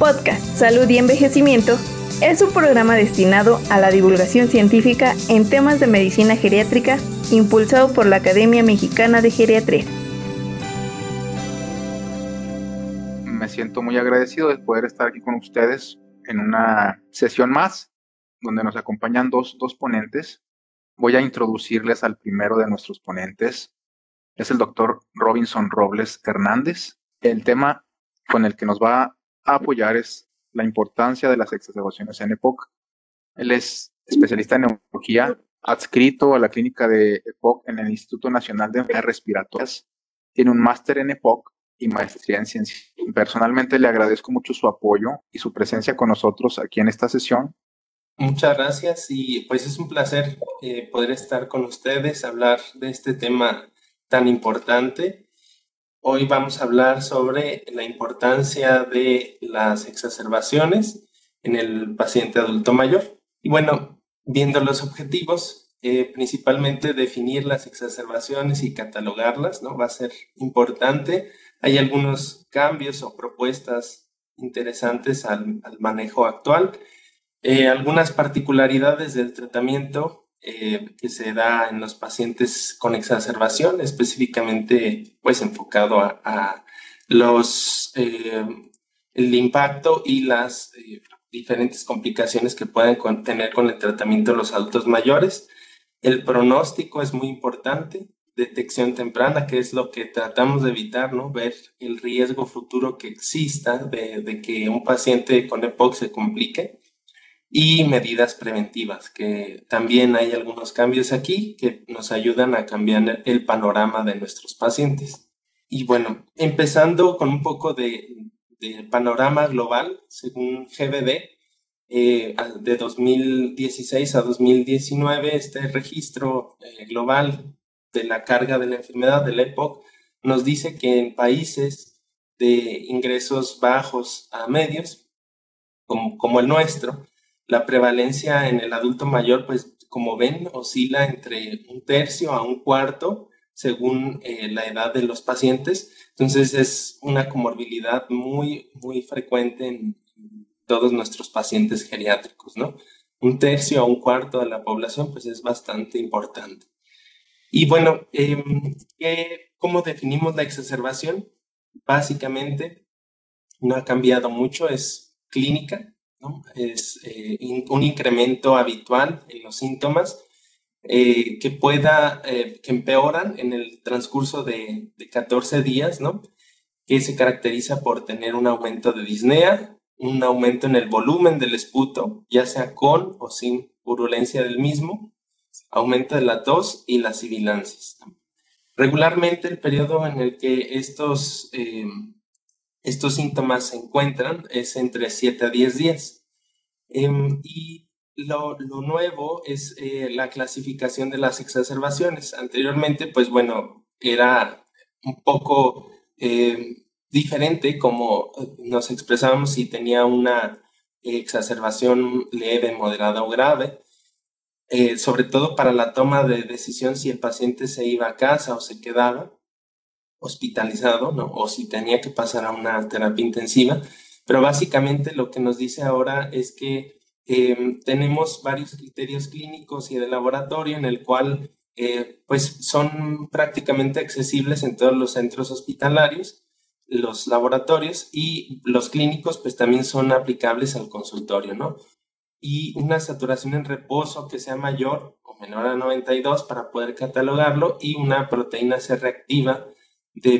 Podcast Salud y Envejecimiento es un programa destinado a la divulgación científica en temas de medicina geriátrica impulsado por la Academia Mexicana de Geriatría. Me siento muy agradecido de poder estar aquí con ustedes en una sesión más donde nos acompañan dos, dos ponentes. Voy a introducirles al primero de nuestros ponentes. Es el doctor Robinson Robles Hernández. El tema con el que nos va a apoyar es la importancia de las exacerbaciones en EPOC. Él es especialista en neurología, adscrito a la clínica de EPOC en el Instituto Nacional de Enfermedades Respiratorias. Tiene un máster en EPOC y maestría en ciencia. Personalmente le agradezco mucho su apoyo y su presencia con nosotros aquí en esta sesión. Muchas gracias y pues es un placer eh, poder estar con ustedes, hablar de este tema tan importante Hoy vamos a hablar sobre la importancia de las exacerbaciones en el paciente adulto mayor. Y bueno, viendo los objetivos, eh, principalmente definir las exacerbaciones y catalogarlas, ¿no? Va a ser importante. Hay algunos cambios o propuestas interesantes al, manejo actual. Eh, algunas particularidades del tratamiento eh, que se da en los pacientes con exacerbación, específicamente pues enfocado a, los, eh, el impacto y las eh, diferentes complicaciones que pueden tener con el tratamiento de los adultos mayores. El pronóstico es muy importante, detección temprana, que es lo que tratamos de evitar, ¿no? Ver el riesgo futuro que exista de, de que un paciente con EPOC se complique y medidas preventivas, que también hay algunos cambios aquí que nos ayudan a cambiar el panorama de nuestros pacientes. Y bueno, empezando con un poco de, panorama global, según GBD, eh, de 2016 a 2019, este registro eh, global de la carga de la enfermedad del EPOC nos dice que en países de ingresos bajos a medios, como, como el nuestro, la prevalencia en el adulto mayor, pues como ven, oscila entre un tercio a un cuarto según eh, la edad de los pacientes. Entonces es una comorbilidad muy, muy frecuente en todos nuestros pacientes geriátricos, ¿no? Un tercio a un cuarto de la población, pues es bastante importante. Y bueno, em, ¿cómo definimos la exacerbación? Básicamente, no ha cambiado mucho, es clínica, es eh, un incremento habitual en los síntomas eh, que pueda, eh, que empeoran en el transcurso de, de, 14 días, ¿no? Que se caracteriza por tener un aumento de disnea, un aumento en el volumen del esputo, ya sea con o sin purulencia del mismo, aumento de la tos y las sibilancias. Regularmente el periodo en el que estos estos síntomas se encuentran es entre 7 a 10 días. Em, y lo, nuevo es eh, la clasificación de las exacerbaciones. Anteriormente, pues bueno, era un poco eh, diferente como eh, nos expresábamos si tenía una exacerbación leve, moderada o grave. sobre todo para la toma de decisión si el paciente se iba a casa o se quedaba hospitalizado, ¿no? O si tenía que pasar a una terapia intensiva. Pero básicamente lo que nos dice ahora es que em, tenemos varios criterios clínicos y de laboratorio en el cual eh, pues son prácticamente accesibles en todos los centros hospitalarios, los laboratorios y los clínicos pues también son aplicables al consultorio, ¿no? Y una saturación en reposo que sea mayor o menor a 92 para poder catalogarlo y una proteína C reactiva de,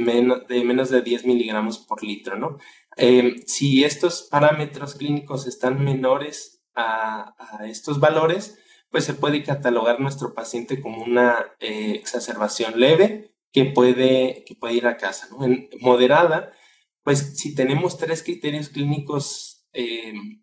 de menos de 10 miligramos por litro, ¿no? Em, si estos parámetros clínicos están menores a, estos valores, pues se puede catalogar nuestro paciente como una eh, exacerbación leve que puede, que puede ir a casa, ¿no? En moderada, pues si tenemos tres criterios clínicos em,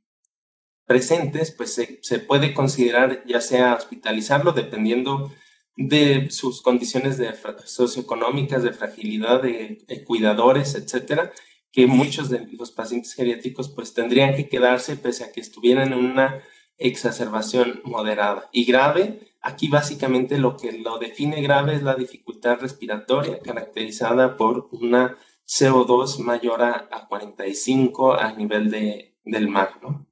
presentes, pues se, puede considerar ya sea hospitalizarlo dependiendo de sus condiciones socioeconómicas, de fragilidad, de, cuidadores, etcétera, que muchos de los pacientes geriátricos pues tendrían que quedarse pese a que estuvieran en una exacerbación moderada y grave. Aquí básicamente lo que lo define grave es la dificultad respiratoria caracterizada por una CO2 mayor a, 45 a nivel de, del mar, ¿no?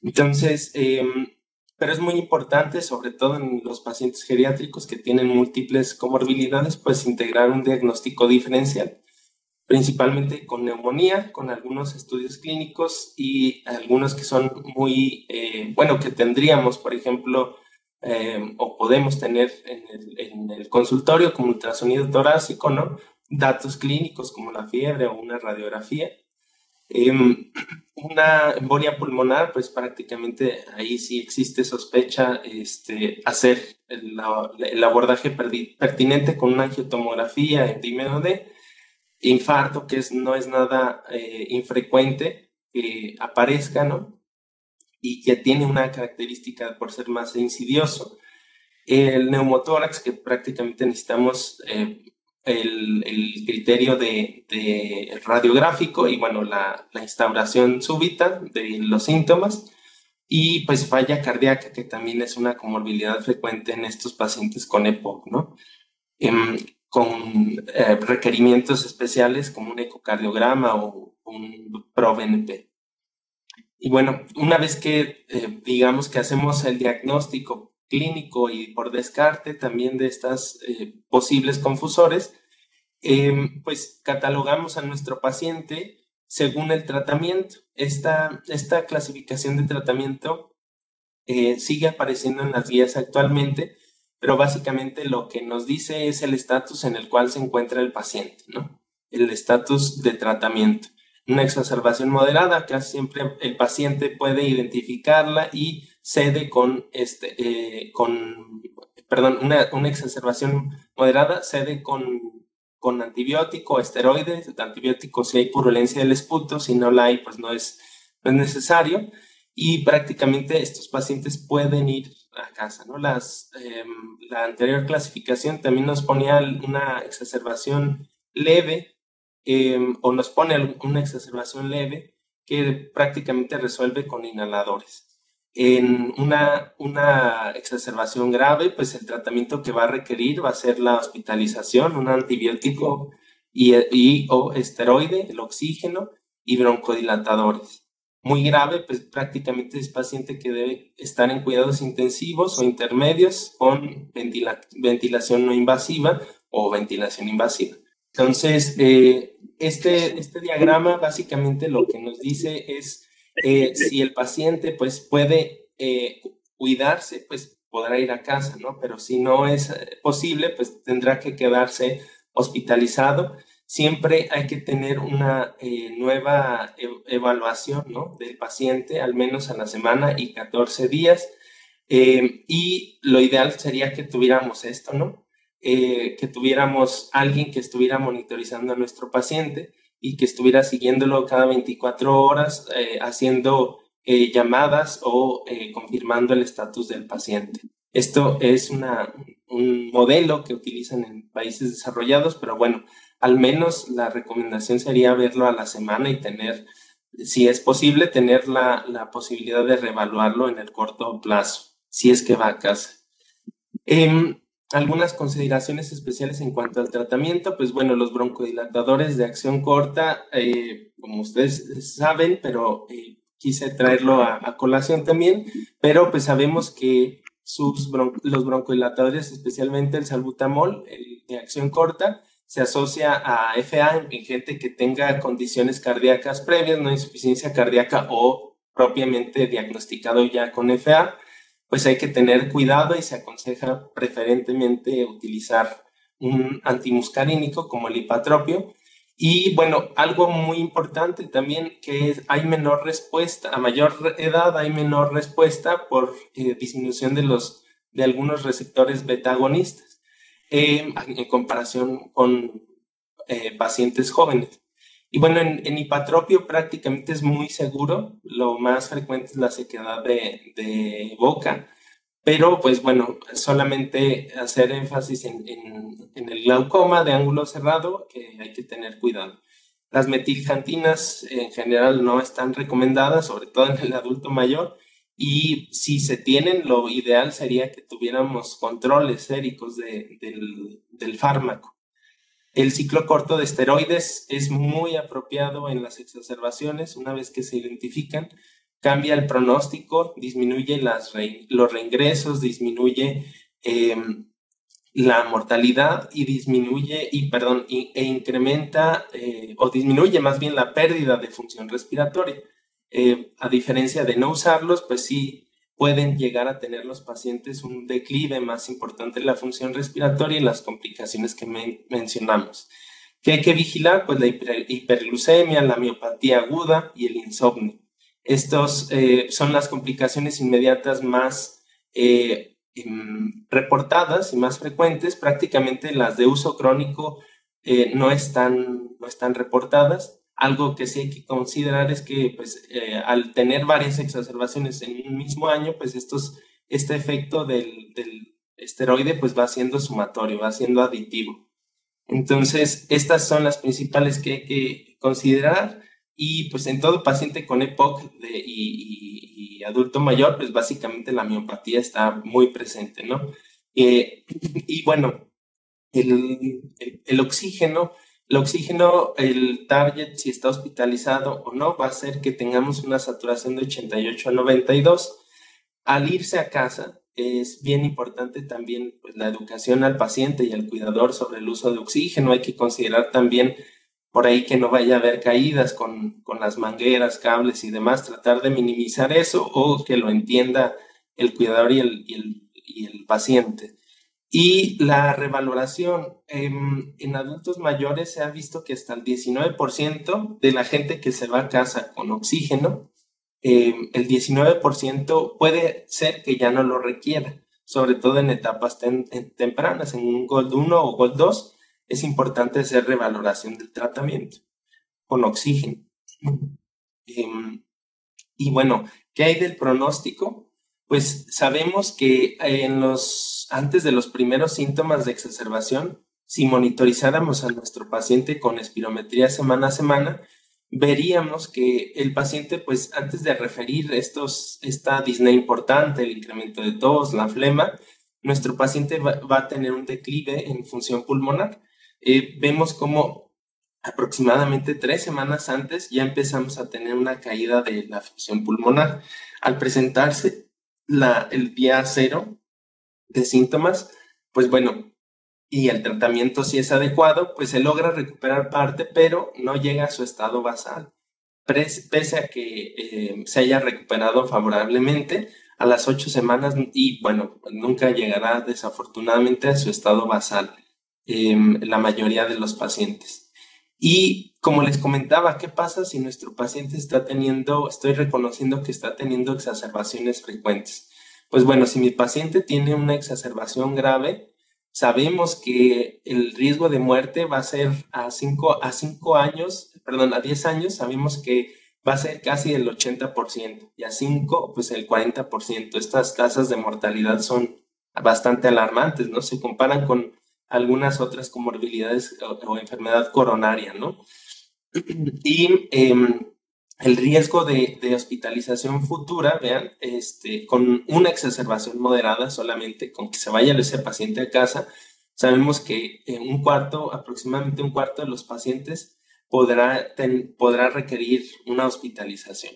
Entonces, em, pero es muy importante, sobre todo en los pacientes geriátricos que tienen múltiples comorbilidades, pues integrar un diagnóstico diferencial, principalmente con neumonía, con algunos estudios clínicos y algunos que son muy, eh, bueno, que tendríamos, por ejemplo, eh, o podemos tener en el, consultorio como ultrasonido torácico, ¿no? Datos clínicos como la fiebre o una radiografía. Em, una embolia pulmonar, pues prácticamente ahí sí existe sospecha este, hacer el, el abordaje pertinente con una angiotomografía epímeno de infarto, que es, no es nada eh, infrecuente que aparezca, ¿no? Y que tiene una característica por ser más insidioso. El neumotórax, que prácticamente necesitamos eh, el, criterio de, radiográfico y bueno, la, instauración súbita de los síntomas y pues falla cardíaca, que también es una comorbilidad frecuente en estos pacientes con EPOC, ¿no? Em, con eh, requerimientos especiales como un ecocardiograma o un ProBNP. Y bueno, una vez que eh, digamos que hacemos el diagnóstico clínico y por descarte también de estas eh, posibles confusores, em, pues catalogamos a nuestro paciente según el tratamiento. Esta, esta clasificación de tratamiento eh, sigue apareciendo en las guías actualmente, pero básicamente lo que nos dice es el estatus en el cual se encuentra el paciente, ¿no? El estatus de tratamiento. Una exacerbación moderada, casi siempre el paciente puede identificarla y cede con, este, eh, con perdón, una, una, exacerbación moderada cede con, con antibiótico, esteroides, antibiótico si hay purulencia del esputo, si no la hay, pues no es, no es necesario. Y prácticamente estos pacientes pueden ir a casa, ¿no? Las, em, la anterior clasificación también nos ponía una exacerbación leve em, o nos pone una exacerbación leve que prácticamente resuelve con inhaladores en una, una exacerbación grave, pues el tratamiento que va a requerir va a ser la hospitalización, un antibiótico y, y o esteroide, el oxígeno y broncodilatadores. Muy grave, pues prácticamente es paciente que debe estar en cuidados intensivos o intermedios con ventilación no invasiva o ventilación invasiva. Entonces, eh, este, este diagrama básicamente lo que nos dice es eh, si el paciente pues puede eh, cuidarse, pues podrá ir a casa, ¿no? Pero si no es eh, posible, pues tendrá que quedarse hospitalizado. Siempre hay que tener una nueva e, evaluación, ¿no? Del paciente, al menos a la semana y 14 días. y lo ideal sería que tuviéramos esto, ¿no? que tuviéramos alguien que estuviera monitorizando a nuestro paciente y que estuviera siguiéndolo cada 24 horas, eh, haciendo eh, llamadas o eh, confirmando el estatus del paciente. Esto es una, un modelo que utilizan en países desarrollados, pero bueno, al menos la recomendación sería verlo a la semana y tener, si es posible, tener la, la posibilidad de reevaluarlo en el corto plazo, si es que va a casa. Em, algunas consideraciones especiales en cuanto al tratamiento, pues bueno, los broncodilatadores de acción corta, eh, como ustedes saben, pero eh, quise traerlo a, colación también, pero pues sabemos que sus los broncodilatadores, especialmente el salbutamol, el de acción corta, se asocia a FA en gente que tenga condiciones cardíacas previas, no insuficiencia cardíaca o propiamente diagnosticado ya con FA pues hay que tener cuidado y se aconseja preferentemente utilizar un antimuscarínico como el hipatropio. Y bueno, algo muy importante también que es, hay menor respuesta, a mayor edad hay menor respuesta por eh, disminución de, los, de algunos receptores beta-agonistas eh, en comparación con eh, pacientes jóvenes. Y bueno, en, hipatropio prácticamente es muy seguro, lo más frecuente es la sequedad de, de boca, pero pues bueno, solamente hacer énfasis en, en, el glaucoma de ángulo cerrado, que hay que tener cuidado. Las metiljantinas en general no están recomendadas, sobre todo en el adulto mayor, y si se tienen, lo ideal sería que tuviéramos controles séricos de, del, del fármaco. El ciclo corto de esteroides es muy apropiado en las exacerbaciones una vez que se identifican. Cambia el pronóstico, disminuye los reingresos, disminuye em, la mortalidad y disminuye y perdón e incrementa eh, o disminuye más bien la pérdida de función respiratoria. Eh, a diferencia de no usarlos, pues sí pueden llegar a tener los pacientes un declive más importante en la función respiratoria y las complicaciones que mencionamos. ¿Qué hay que vigilar? Pues la hiperglucemia, la miopatía aguda y el insomnio. Estos eh, son las complicaciones inmediatas más eh, em, reportadas y más frecuentes. Prácticamente las de uso crónico eh, no, están, no están reportadas algo que sí hay que considerar es que pues, eh, al tener varias exacerbaciones en un mismo año, pues estos, este efecto del, esteroide pues va siendo sumatorio, va siendo aditivo. Entonces, estas son las principales que hay que considerar y pues en todo paciente con EPOC y, adulto mayor, pues básicamente la miopatía está muy presente, ¿no? Eh, y bueno, el, el oxígeno el oxígeno, el target, si está hospitalizado o no, va a ser que tengamos una saturación de 88 a 92. Al irse a casa, es bien importante también pues, la educación al paciente y al cuidador sobre el uso de oxígeno. Hay que considerar también por ahí que no vaya a haber caídas con, con las mangueras, cables y demás, tratar de minimizar eso o que lo entienda el cuidador y el, y el, y el paciente. Y la revaloración em, en, adultos mayores se ha visto que hasta el 19% de la gente que se va a casa con oxígeno, em, el 19% puede ser que ya no lo requiera, sobre todo en etapas tempranas, en un Gold 1 o Gold 2, es importante hacer revaloración del tratamiento con oxígeno. Em, y bueno, ¿qué hay del pronóstico? Pues sabemos que en los, antes de los primeros síntomas de exacerbación, si monitorizáramos a nuestro paciente con espirometría semana a semana, veríamos que el paciente, pues antes de referir estos, esta disney importante, el incremento de tos, la flema, nuestro paciente va, a tener un declive en función pulmonar. Eh, vemos como aproximadamente tres semanas antes ya empezamos a tener una caída de la función pulmonar. Al presentarse la, el día cero de síntomas, pues bueno, y el tratamiento si es adecuado, pues se logra recuperar parte, pero no llega a su estado basal. Pese a que eh, se haya recuperado favorablemente a las ocho semanas y bueno, nunca llegará desafortunadamente a su estado basal em, la mayoría de los pacientes. Y como les comentaba, ¿qué pasa si nuestro paciente está teniendo, estoy reconociendo que está teniendo exacerbaciones frecuentes? Pues bueno, si mi paciente tiene una exacerbación grave, sabemos que el riesgo de muerte va a ser a 5 a cinco años, perdón, a 10 años, sabemos que va a ser casi el 80% y a 5, pues el 40%. Estas tasas de mortalidad son bastante alarmantes, ¿no? Se comparan con algunas otras comorbilidades o, enfermedad coronaria, ¿no? Y em, el riesgo de, hospitalización futura, vean, este, con una exacerbación moderada solamente, con que se vaya ese paciente a casa, sabemos que en un cuarto, aproximadamente un cuarto de los pacientes podrá, podrá requerir una hospitalización.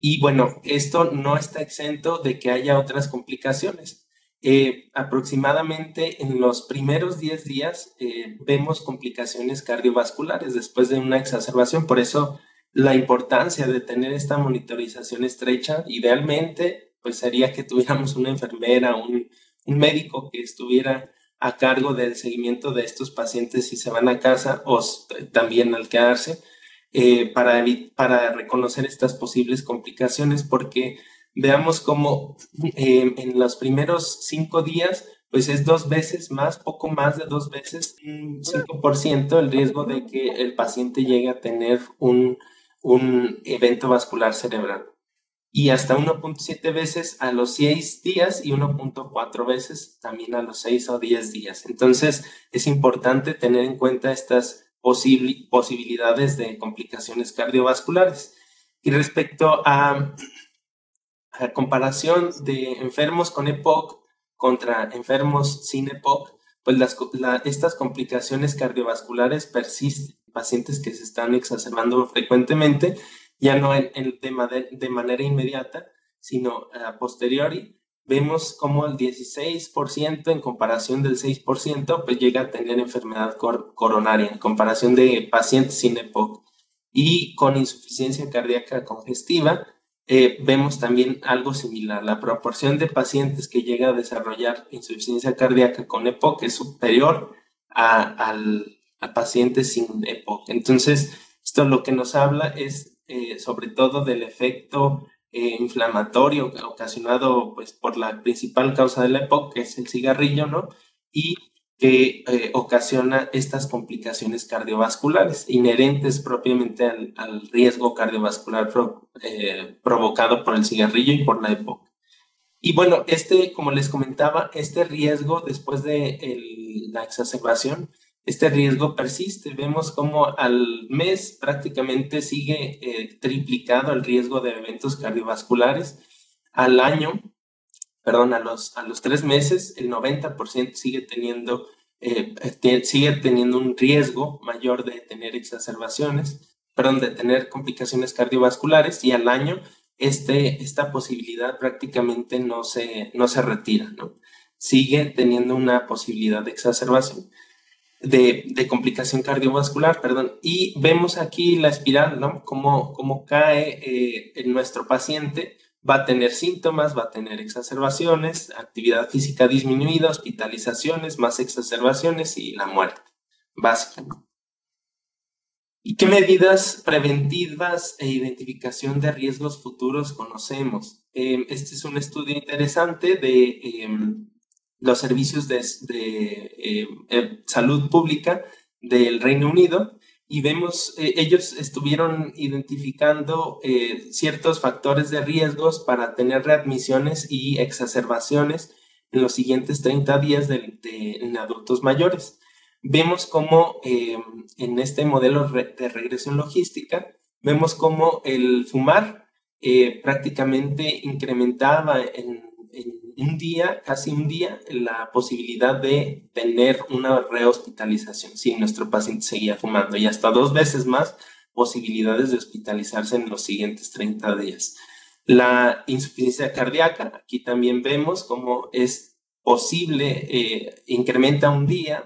Y bueno, esto no está exento de que haya otras complicaciones. Eh, aproximadamente en los primeros 10 días eh, vemos complicaciones cardiovasculares después de una exacerbación. Por eso la importancia de tener esta monitorización estrecha, idealmente, pues sería que tuviéramos una enfermera, un, un médico que estuviera a cargo del seguimiento de estos pacientes si se van a casa o también al quedarse eh, para, para reconocer estas posibles complicaciones porque veamos cómo eh, en los primeros cinco días, pues es dos veces más, poco más de dos veces, un 5% el riesgo de que el paciente llegue a tener un, un evento vascular cerebral. Y hasta 1.7 veces a los 6 días y 1.4 veces también a los 6 o 10 días. Entonces es importante tener en cuenta estas posibilidades de complicaciones cardiovasculares. Y respecto a comparación de enfermos con EPOC contra enfermos sin EPOC, pues estas complicaciones cardiovasculares persisten. Pacientes que se están exacerbando frecuentemente, ya no en, de, manera inmediata, sino a posteriori, vemos como el 16% en comparación del 6%, pues llega a tener enfermedad coronaria, en comparación de pacientes sin EPOC. Y con insuficiencia cardíaca congestiva, eh, vemos también algo similar. La proporción de pacientes que llega a desarrollar insuficiencia cardíaca con EPOC es superior a, pacientes sin EPOC. Entonces, esto lo que nos habla es eh, sobre todo del efecto eh, inflamatorio ocasionado pues, por la principal causa de la EPOC, que es el cigarrillo, ¿no? Y que eh, ocasiona estas complicaciones cardiovasculares inherentes propiamente al, riesgo cardiovascular eh, provocado por el cigarrillo y por la EPOC. Y bueno, este, como les comentaba, este riesgo después de la exacerbación este riesgo persiste. Vemos como al mes prácticamente sigue eh, triplicado el riesgo de eventos cardiovasculares. Al año, perdón, a los, a los tres meses, el 90% sigue teniendo, eh, sigue teniendo un riesgo mayor de tener exacerbaciones, perdón, de tener complicaciones cardiovasculares y al año este, esta posibilidad prácticamente no se, no se retira, ¿no? Sigue teniendo una posibilidad de exacerbación de, complicación cardiovascular, perdón. Y vemos aquí la espiral, ¿no? Cómo, cómo cae eh, en nuestro paciente, va a tener síntomas, va a tener exacerbaciones, actividad física disminuida, hospitalizaciones, más exacerbaciones y la muerte, básicamente. ¿Y qué medidas preventivas e identificación de riesgos futuros conocemos? Eh, este es un estudio interesante de em, los servicios de, eh, eh, salud pública del Reino Unido y vemos, eh, ellos estuvieron identificando ciertos factores de riesgos para tener readmisiones y exacerbaciones en los siguientes 30 días de, en adultos mayores. Vemos cómo en este modelo de regresión logística, vemos cómo el fumar prácticamente incrementaba en un día, casi un día, la posibilidad de tener una rehospitalización si nuestro paciente seguía fumando y hasta dos veces más posibilidades de hospitalizarse en los siguientes 30 días. La insuficiencia cardíaca, aquí también vemos cómo es posible, eh, incrementa un día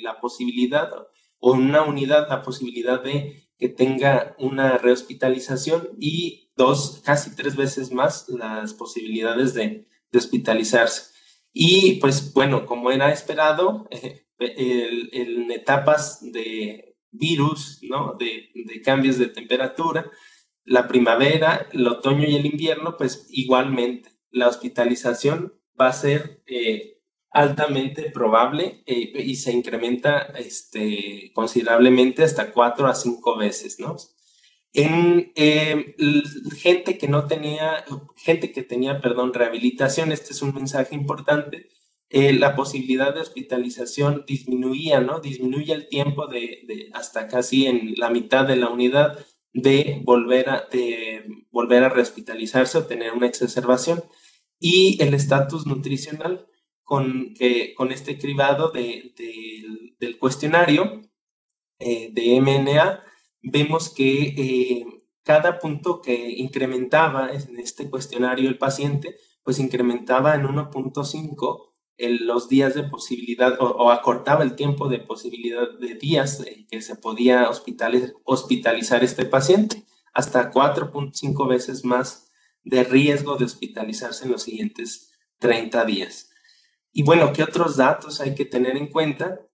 la posibilidad o una unidad la posibilidad de que tenga una rehospitalización y dos, casi tres veces más las posibilidades de hospitalizarse. Y pues bueno, como era esperado, en etapas de virus, ¿no? De, cambios de temperatura, la primavera, el otoño y el invierno, pues igualmente la hospitalización va a ser eh, altamente probable eh, y se incrementa este, considerablemente hasta cuatro a cinco veces, ¿no? En em, gente que no tenía, gente que tenía, perdón, rehabilitación, este es un mensaje importante, eh, la posibilidad de hospitalización disminuía, ¿no? Disminuye el tiempo de, hasta casi en la mitad de la unidad de volver a, de volver a rehospitalizarse o tener una exacerbación. Y el estatus nutricional con, con este cribado de, del cuestionario eh, de MNA vemos que eh, cada punto que incrementaba en este cuestionario el paciente, pues incrementaba en 1.5 los días de posibilidad o, acortaba el tiempo de posibilidad de días que se podía hospitalizar este paciente, hasta 4.5 veces más de riesgo de hospitalizarse en los siguientes 30 días. Y bueno, ¿qué otros datos hay que tener en cuenta?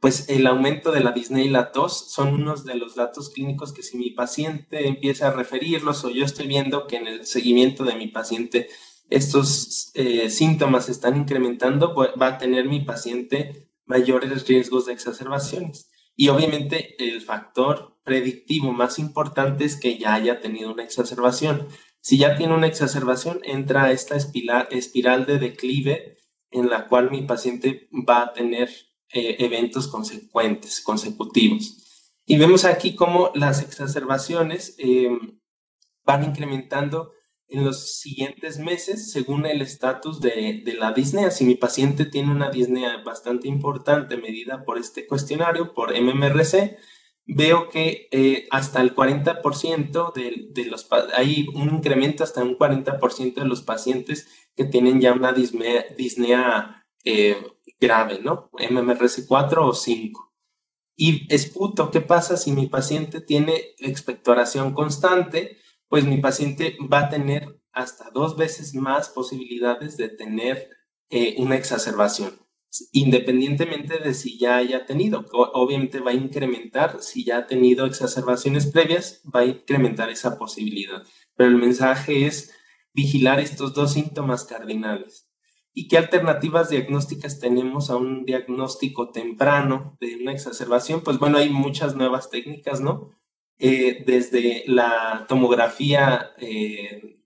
Pues el aumento de la disney y la tos son unos de los datos clínicos que si mi paciente empieza a referirlos o yo estoy viendo que en el seguimiento de mi paciente estos eh, síntomas están incrementando, va a tener mi paciente mayores riesgos de exacerbaciones. Y obviamente el factor predictivo más importante es que ya haya tenido una exacerbación. Si ya tiene una exacerbación, entra esta espiral de declive en la cual mi paciente va a tener eh, eventos consecuentes, consecutivos. Y vemos aquí cómo las exacerbaciones eh, van incrementando en los siguientes meses según el estatus de, de, la disnea. Si mi paciente tiene una disnea bastante importante medida por este cuestionario, por MMRC, veo que eh, hasta el 40% de, de, los, hay un incremento hasta un 40% de los pacientes que tienen ya una disnea, disnea eh, grave, ¿no? MMRC 4 o 5. Y esputo, ¿qué pasa si mi paciente tiene expectoración constante? Pues mi paciente va a tener hasta dos veces más posibilidades de tener eh, una exacerbación independientemente de si ya haya tenido. Obviamente va a incrementar, si ya ha tenido exacerbaciones previas, va a incrementar esa posibilidad. Pero el mensaje es vigilar estos dos síntomas cardinales. ¿Y qué alternativas diagnósticas tenemos a un diagnóstico temprano de una exacerbación? Pues bueno, hay muchas nuevas técnicas, ¿no? Eh, desde la tomografía eh,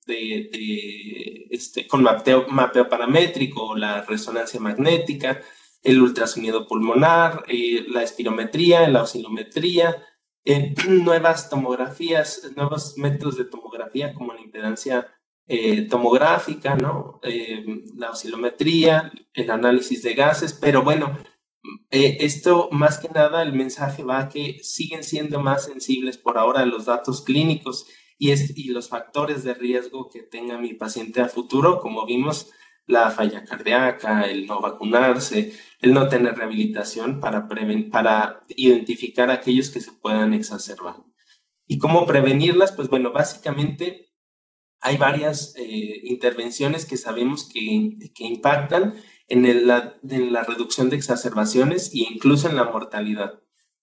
este, con mapeo, mapeo paramétrico, la resonancia magnética, el ultrasonido pulmonar, eh, la espirometría, la oscilometría, nuevas tomografías, nuevos métodos de tomografía como la impedancia eh, tomográfica, ¿no? la oscilometría, el análisis de gases, pero bueno, esto más que nada el mensaje va a que siguen siendo más sensibles por ahora a los datos clínicos y, es, y los factores de riesgo que tenga mi paciente a futuro, como vimos, la falla cardíaca, el no vacunarse, el no tener rehabilitación para, para identificar aquellos que se puedan exacerbar. ¿Y cómo prevenirlas? Pues bueno, básicamente hay varias eh, intervenciones que sabemos que, que impactan en, la, en la reducción de exacerbaciones e incluso en la mortalidad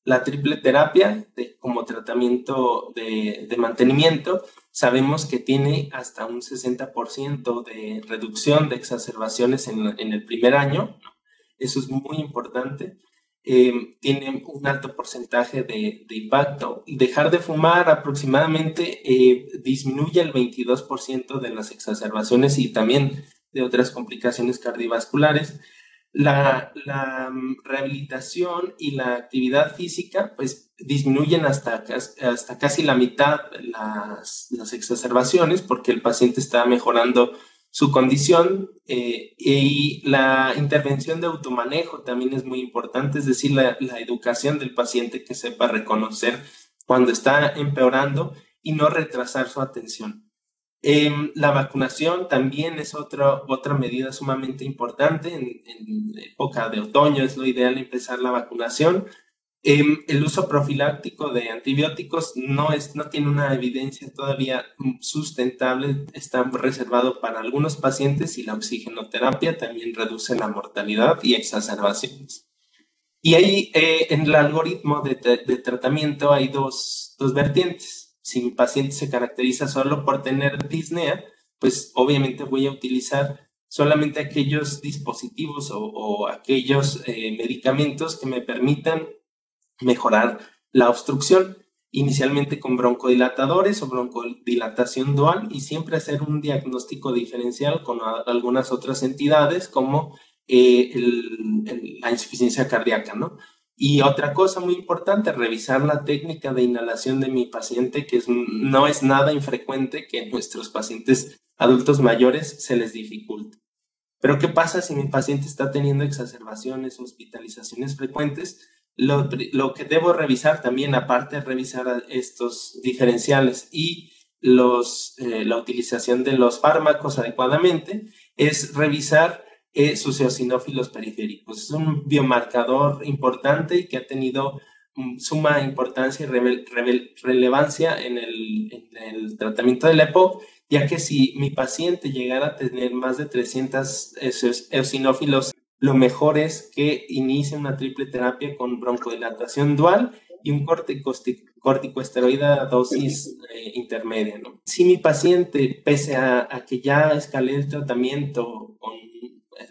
la triple terapia como tratamiento de, mantenimiento, sabemos que tiene hasta un 60% de reducción de exacerbaciones en, el primer año. Eso es muy importante. Eh, tiene un alto porcentaje de, impacto. Dejar de fumar aproximadamente eh, disminuye el 22% de las exacerbaciones y también de otras complicaciones cardiovasculares la, mm, rehabilitación y la actividad física pues disminuyen hasta, hasta casi la mitad las, las exacerbaciones porque el paciente está mejorando su condición eh, y la intervención de automanejo también es muy importante, es decir, la, la educación del paciente que sepa reconocer cuando está empeorando y no retrasar su atención. Em, la vacunación también es otra, otra medida sumamente importante. En, época de otoño es lo ideal empezar la vacunación. Em, el uso profiláctico de antibióticos no, es, no tiene una evidencia todavía sustentable, está reservado para algunos pacientes y la oxigenoterapia también reduce la mortalidad y exacerbaciones. Y ahí eh, en el algoritmo de, de tratamiento hay dos, dos vertientes si mi paciente se caracteriza solo por tener disnea, pues obviamente voy a utilizar solamente aquellos dispositivos o, aquellos eh, medicamentos que me permitan mejorar la obstrucción, inicialmente con broncodilatadores o broncodilatación dual y siempre hacer un diagnóstico diferencial con algunas otras entidades como eh, la insuficiencia cardíaca, ¿no? Y otra cosa muy importante, revisar la técnica de inhalación de mi paciente, que no es nada infrecuente que nuestros pacientes adultos mayores se les dificulte. Pero ¿qué pasa si mi paciente está teniendo exacerbaciones, hospitalizaciones frecuentes? Lo, que debo revisar también, aparte de revisar estos diferenciales y los, eh, la utilización de los fármacos adecuadamente, es revisar eh, sus eosinófilos periféricos. Es un biomarcador importante y que ha tenido mm, suma importancia y relevancia en el, tratamiento de la EPOC, ya que si mi paciente llegara a tener más de 300 eosinófilos, lo mejor es que inicie una triple terapia con broncodilatación dual y un corticoesteroide a dosis eh, intermedia. Si mi paciente, pese a, que ya escalé el tratamiento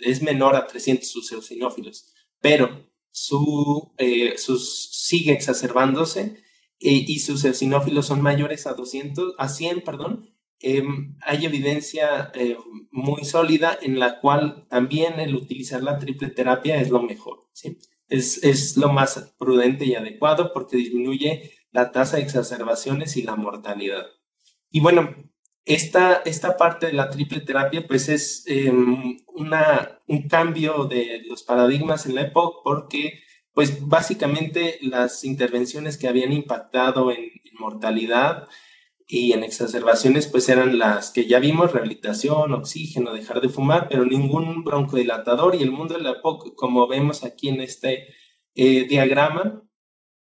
es menor a 300 sus eosinófilos, pero su, eh, sus, sigue exacerbándose eh, y sus eosinófilos son mayores a 200, a 100, perdón, em, hay evidencia eh, muy sólida en la cual también el utilizar la triple terapia es lo mejor, ¿sí? Es, es lo más prudente y adecuado porque disminuye la tasa de exacerbaciones y la mortalidad. Y bueno, Esta, esta parte de la triple terapia pues es em, una, un cambio de los paradigmas en la época porque pues básicamente las intervenciones que habían impactado en, mortalidad y en exacerbaciones pues eran las que ya vimos, rehabilitación, oxígeno, dejar de fumar, pero ningún broncodilatador y el mundo de la EPOC, como vemos aquí en este eh, diagrama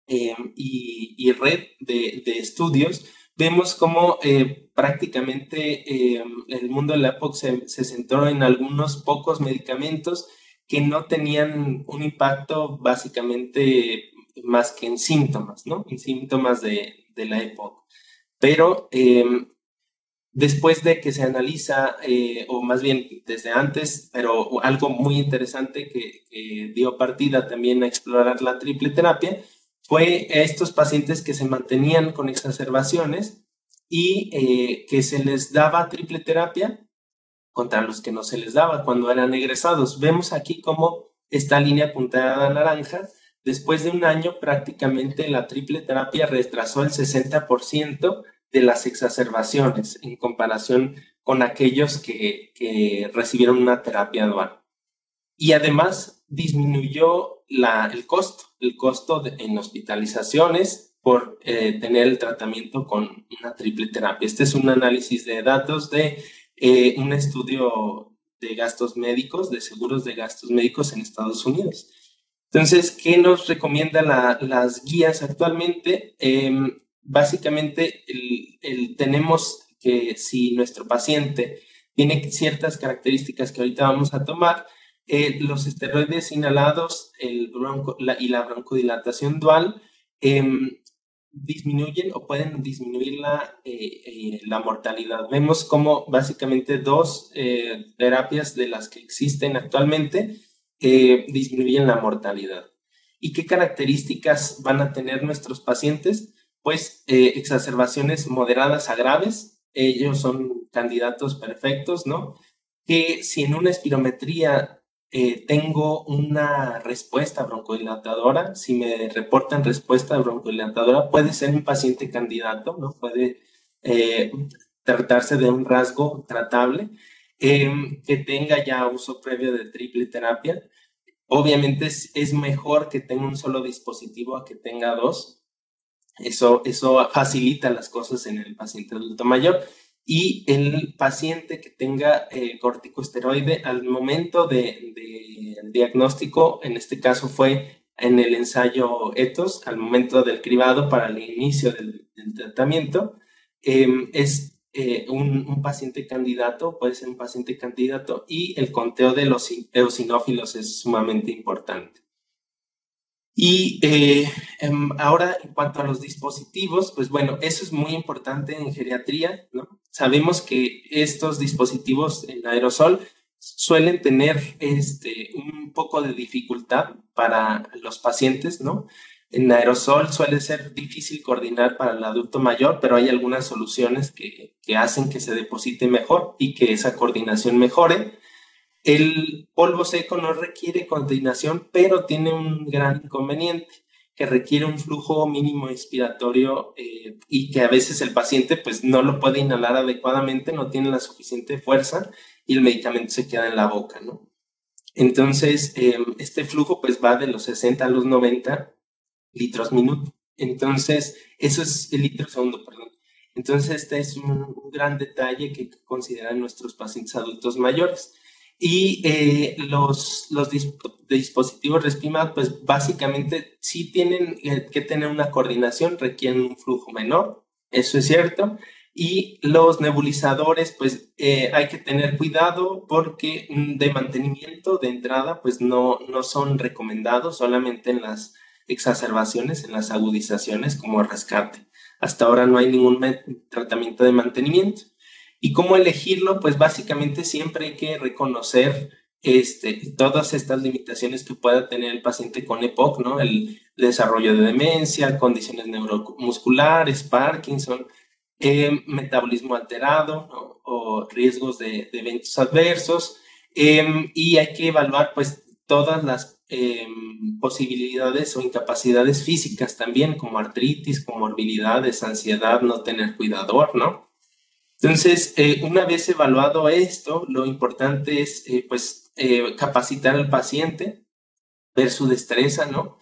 em, y, red de, estudios, vemos cómo eh, prácticamente em, el mundo de la EPOC se, se centró en algunos pocos medicamentos que no tenían un impacto básicamente más que en síntomas, ¿no? En síntomas de, de la época. Pero em, después de que se analiza, eh, o más bien desde antes, pero algo muy interesante que, dio partida también a explorar la triple terapia, fue estos pacientes que se mantenían con exacerbaciones y eh, que se les daba triple terapia contra los que no se les daba cuando eran egresados. Vemos aquí cómo esta línea puntada naranja, después de un año prácticamente la triple terapia retrasó el 60% de las exacerbaciones en comparación con aquellos que, recibieron una terapia dual. Y además disminuyó el costo, el costo en hospitalizaciones por eh, tener el tratamiento con una triple terapia. Este es un análisis de datos de eh, un estudio de gastos médicos, de seguros de gastos médicos en Estados Unidos. Entonces, ¿qué nos recomiendan las guías actualmente? Em, básicamente, tenemos que si nuestro paciente tiene ciertas características que ahorita vamos a tomar, eh, los esteroides inhalados el bronco, y la broncodilatación dual em, disminuyen o pueden disminuir la, eh, eh, la mortalidad. Vemos como básicamente dos eh, terapias de las que existen actualmente disminuyen la mortalidad. ¿Y qué características van a tener nuestros pacientes? Pues exacerbaciones moderadas a graves, ellos son candidatos perfectos, ¿no? Que si en una espirometría eh, tengo una respuesta broncodilatadora, si me reportan respuesta broncodilatadora, puede ser un paciente candidato, ¿no? Puede eh, tratarse de un rasgo tratable, em, que tenga ya uso previo de triple terapia. Obviamente es, es, mejor que tenga un solo dispositivo a que tenga dos. Eso, eso facilita las cosas en el paciente adulto mayor y el paciente que tenga eh, corticosteroide al momento del de, diagnóstico, en este caso fue en el ensayo ETOS, al momento del cribado para el inicio del, tratamiento, em, es eh, un, paciente candidato, puede ser un paciente candidato y el conteo de los eosinófilos es sumamente importante. Y eh, em, ahora, en cuanto a los dispositivos, pues bueno, eso es muy importante en geriatría, ¿no? Sabemos que estos dispositivos en aerosol suelen tener este, un poco de dificultad para los pacientes, ¿no? En aerosol suele ser difícil coordinar para el adulto mayor, pero hay algunas soluciones que, que hacen que se deposite mejor y que esa coordinación mejore. El polvo seco no requiere coordinación, pero tiene un gran inconveniente que requiere un flujo mínimo expiratorio eh, y que a veces el paciente pues no lo puede inhalar adecuadamente, no tiene la suficiente fuerza y el medicamento se queda en la boca, ¿no? Entonces, em, este flujo pues va de los 60 a los 90 litros minuto. Entonces, eso es el litro segundo, perdón. Entonces, este es un, un gran detalle que consideran nuestros pacientes adultos mayores. Y eh, los, los dispositivos Respimab, pues básicamente sí tienen eh, que tener una coordinación, requieren un flujo menor, eso es cierto. Y los nebulizadores, pues eh, hay que tener cuidado porque mm, de mantenimiento de entrada, pues no, no son recomendados solamente en las exacerbaciones, en las agudizaciones como rescate. Hasta ahora no hay ningún tratamiento de mantenimiento. ¿Y cómo elegirlo? Pues básicamente siempre hay que reconocer este, todas estas limitaciones que pueda tener el paciente con EPOC, ¿no? El desarrollo de demencia, condiciones neuromusculares, Parkinson, eh, metabolismo alterado o riesgos de, eventos adversos. Em, y hay que evaluar pues todas las em, posibilidades o incapacidades físicas también, como artritis, comorbilidades, ansiedad, no tener cuidador, ¿no? Entonces, eh, una vez evaluado esto, lo importante es eh, pues eh, capacitar al paciente, ver su destreza, ¿no?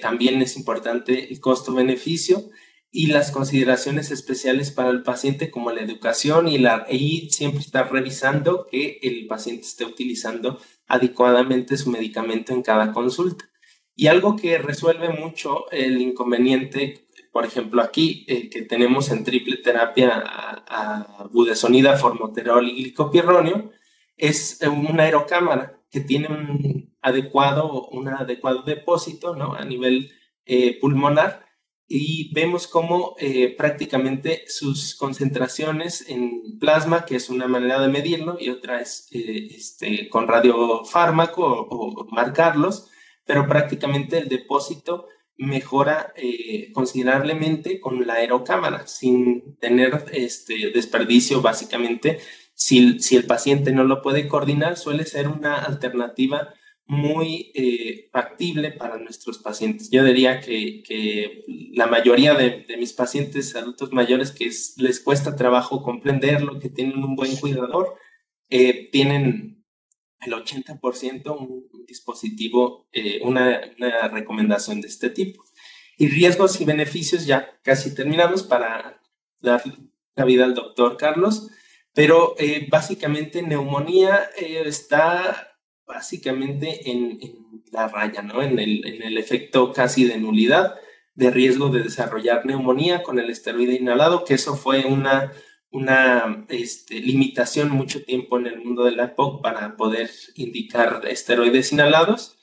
también es importante el costo-beneficio y las consideraciones especiales para el paciente como la educación y, la, y siempre estar revisando que el paciente esté utilizando adecuadamente su medicamento en cada consulta. Y algo que resuelve mucho el inconveniente por ejemplo, aquí eh, que tenemos en triple terapia a, budesonida, formoterol y glicopirronio, es una aerocámara que tiene un adecuado, un adecuado depósito ¿no? a nivel eh, pulmonar y vemos cómo eh, prácticamente sus concentraciones en plasma, que es una manera de medirlo, y otra es este, con radiofármaco o, o marcarlos, pero prácticamente el depósito mejora eh, considerablemente con la aerocámara sin tener este desperdicio básicamente. Si, si, el paciente no lo puede coordinar, suele ser una alternativa muy eh, factible para nuestros pacientes. Yo diría que, que la mayoría de, de, mis pacientes adultos mayores que les cuesta trabajo comprenderlo, que tienen un buen cuidador, eh, tienen el 80% un, dispositivo, eh, una, recomendación de este tipo. Y riesgos y beneficios, ya casi terminamos para dar la vida al doctor Carlos, pero eh, básicamente neumonía eh, está básicamente en, la raya, ¿no? En el, efecto casi de nulidad de riesgo de desarrollar neumonía con el esteroide inhalado, que eso fue una una este, limitación mucho tiempo en el mundo de la EPOC para poder indicar esteroides inhalados.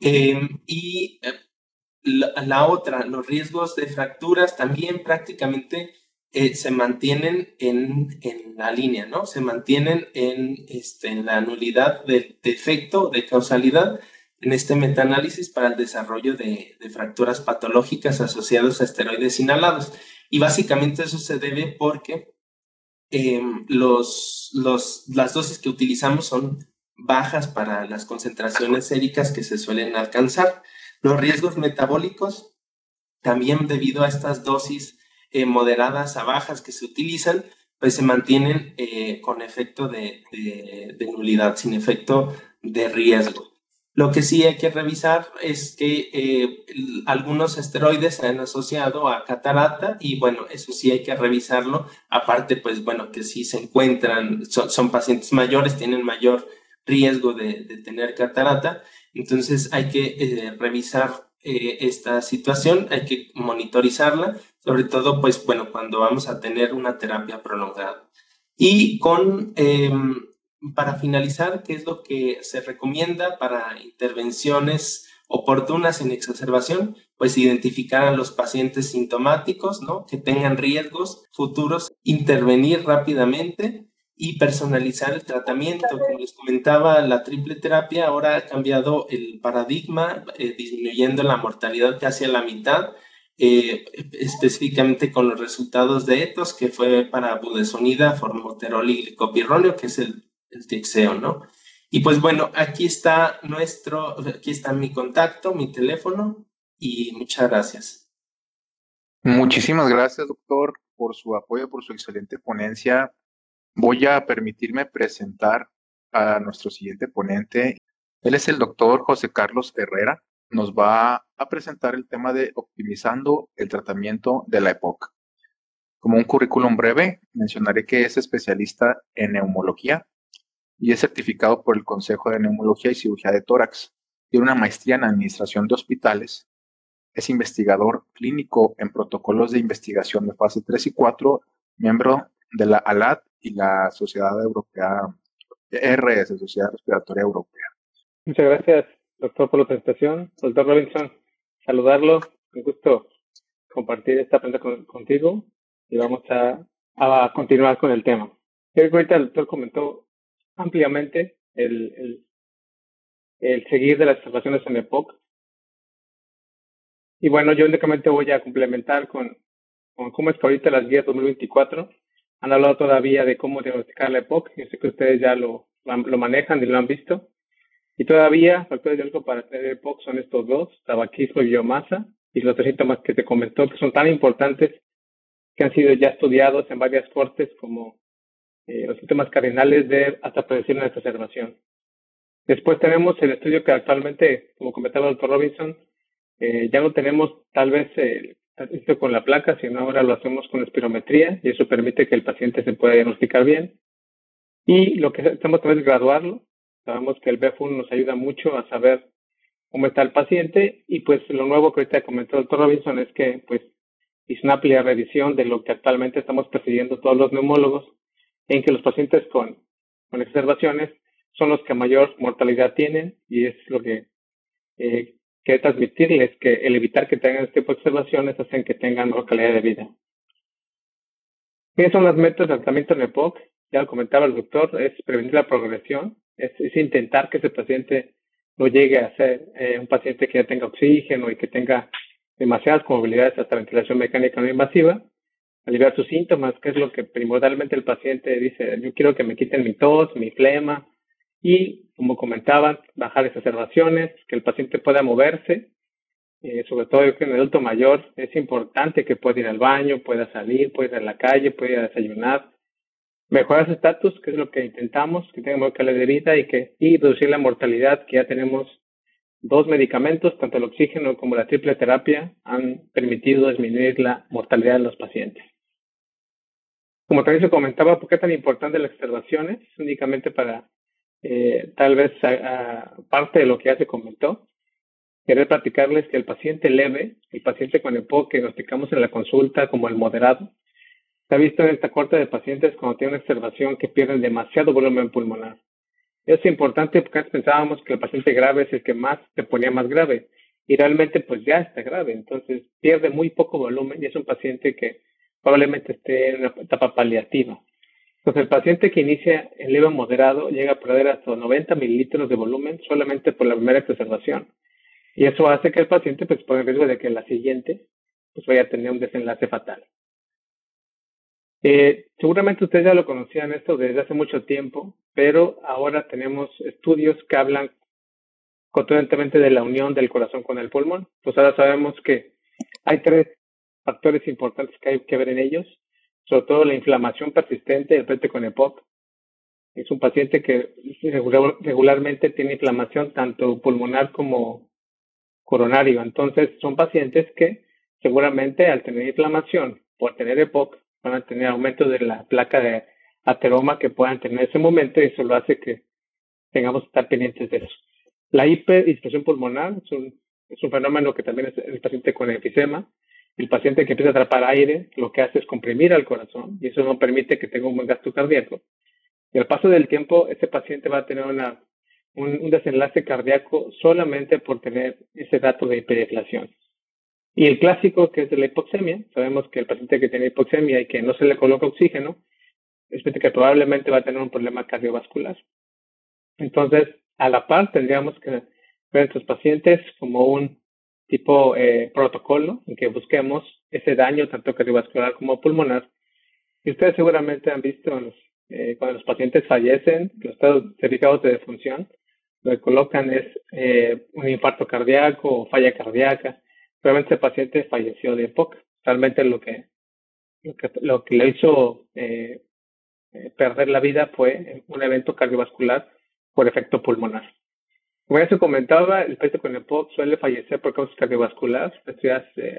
Em, y eh, la, otra, los riesgos de fracturas también prácticamente eh, se mantienen en, en, la línea, ¿no? Se mantienen en, este, en la nulidad del defecto de causalidad en este metaanálisis para el desarrollo de, de fracturas patológicas asociadas a esteroides inhalados. Y básicamente eso se debe porque Em, los, los, las dosis que utilizamos son bajas para las concentraciones séricas que se suelen alcanzar. Los riesgos metabólicos, también debido a estas dosis eh, moderadas a bajas que se utilizan, pues se mantienen eh, con efecto de, nulidad, sin efecto de riesgo. Lo que sí hay que revisar es que eh, algunos esteroides se han asociado a catarata y bueno, eso sí hay que revisarlo. Aparte, pues bueno, que si se encuentran, son, pacientes mayores, tienen mayor riesgo de, tener catarata. Entonces hay que revisar esta situación, hay que monitorizarla, sobre todo pues bueno, cuando vamos a tener una terapia prolongada. Y con em, para finalizar, ¿qué es lo que se recomienda para intervenciones oportunas en exacerbación? Pues identificar a los pacientes sintomáticos, ¿no? Que tengan riesgos futuros, intervenir rápidamente y personalizar el tratamiento. Como les comentaba, la triple terapia ahora ha cambiado el paradigma, eh, disminuyendo la mortalidad casi a la mitad. Eh, específicamente con los resultados de ETOS, que fue para budesonida, formoterol y glicopirronio, que es el el Tixeo, ¿no? Y pues bueno, aquí está nuestro, aquí está mi contacto, mi teléfono y muchas gracias. Muchísimas gracias, doctor, por su apoyo, por su excelente ponencia. Voy a permitirme presentar a nuestro siguiente ponente. Él es el doctor José Carlos Herrera. Nos va a presentar el tema de optimizando el tratamiento de la EPOC. Como un currículum breve, mencionaré que es especialista en neumología, y es certificado por el Consejo de Neumología y Cirugía de Tórax. Tiene una maestría en Administración de Hospitales. Es investigador clínico en protocolos de investigación de fase 3 y 4, miembro de la ALAT y la Sociedad Europea, RS, Sociedad Respiratoria Europea. Muchas gracias, doctor, por la presentación. Doctor Robinson, saludarlo. Un gusto compartir esta pregunta contigo y vamos a, a continuar con el tema. Creo que ahorita el doctor comentó ampliamente el, el, el seguir de las observaciones en EPOC. Y bueno, yo únicamente voy a complementar con, con cómo es que ahorita las guías 2024 han hablado todavía de cómo diagnosticar la EPOC. Yo sé que ustedes ya lo, lo manejan y lo han visto. Y todavía factores de riesgo para tener EPOC son estos dos, tabaquismo y biomasa, y los tres síntomas que te comentó que son tan importantes que han sido ya estudiados en varias cortes como eh, los síntomas cardinales de hasta predecir una exacerbación. Después tenemos el estudio que actualmente, como comentaba el doctor Robinson, eh, ya no tenemos tal vez eh, esto con la placa, sino ahora lo hacemos con espirometría y eso permite que el paciente se pueda diagnosticar bien. Y lo que hacemos también es graduarlo. Sabemos que el BEFUN nos ayuda mucho a saber cómo está el paciente y pues lo nuevo que ahorita comentó el doctor Robinson es que pues hizo una amplia revisión de lo que actualmente estamos persiguiendo todos los neumólogos en que los pacientes con, con exacerbaciones son los que mayor mortalidad tienen y es lo que eh, transmitirles que el evitar que tengan este tipo de observaciones hacen que tengan mejor calidad de vida. ¿Qué son las metas de tratamiento en EPOC? Ya lo comentaba el doctor, es prevenir la progresión, es, intentar que ese paciente no llegue a ser eh, un paciente que ya tenga oxígeno y que tenga demasiadas comorbilidades hasta ventilación mecánica no invasiva, aliviar sus síntomas, que es lo que primordialmente el paciente dice, yo quiero que me quiten mi tos, mi flema, y como comentaban, bajar exacerbaciones, que el paciente pueda moverse, eh, sobre todo en el adulto mayor, es importante que pueda ir al baño, pueda salir, pueda ir a la calle, pueda ir a desayunar, mejorar su estatus, que es lo que intentamos, que tenga mejor calidad de vida y que y reducir la mortalidad, que ya tenemos dos medicamentos, tanto el oxígeno como la triple terapia, han permitido disminuir la mortalidad de los pacientes. Como también se comentaba, ¿por qué tan importante las observaciones? Únicamente para, eh, tal vez, parte de lo que ya se comentó, querer platicarles que el paciente leve, el paciente con EPOC que diagnosticamos en la consulta como el moderado, se ha visto en esta corte de pacientes cuando tienen una observación que pierden demasiado volumen pulmonar. Es importante porque antes pensábamos que el paciente grave es el que más se ponía más grave y realmente pues ya está grave, entonces pierde muy poco volumen y es un paciente que probablemente esté en una etapa paliativa. Entonces, el paciente que inicia en leve moderado llega a perder hasta 90 mililitros de volumen solamente por la primera exacerbación. Y eso hace que el paciente pues, ponga en riesgo de que en la siguiente pues, vaya a tener un desenlace fatal. Eh, seguramente ustedes ya lo conocían esto desde hace mucho tiempo, pero ahora tenemos estudios que hablan contundentemente de la unión del corazón con el pulmón. Pues ahora sabemos que hay tres factores importantes que hay que ver en ellos, sobre todo la inflamación persistente del frente con EPOC. Es un paciente que regularmente tiene inflamación tanto pulmonar como coronario. Entonces, son pacientes que seguramente al tener inflamación por tener EPOC van a tener aumento de la placa de ateroma que puedan tener en ese momento y eso lo hace que tengamos que estar pendientes de eso. La hiperinflamación pulmonar es un, es un fenómeno que también es el paciente con enfisema el paciente que empieza a atrapar aire lo que hace es comprimir al corazón y eso no permite que tenga un buen gasto cardíaco. Y al paso del tiempo, ese paciente va a tener una, un, desenlace cardíaco solamente por tener ese dato de hiperinflación. Y el clásico, que es de la hipoxemia, sabemos que el paciente que tiene hipoxemia y que no se le coloca oxígeno, es que probablemente va a tener un problema cardiovascular. Entonces, a la par, tendríamos que ver a estos pacientes como un tipo eh, protocolo en que busquemos ese daño tanto cardiovascular como pulmonar. Y ustedes seguramente han visto eh, cuando los pacientes fallecen, los estados certificados de defunción, lo que colocan es eh, un infarto cardíaco o falla cardíaca. Realmente el paciente falleció de época. Realmente lo que, lo que, lo que le hizo perder la vida fue un evento cardiovascular por efecto pulmonar. Como ya se comentaba, el paciente con EPOC suele fallecer por causas cardiovasculares,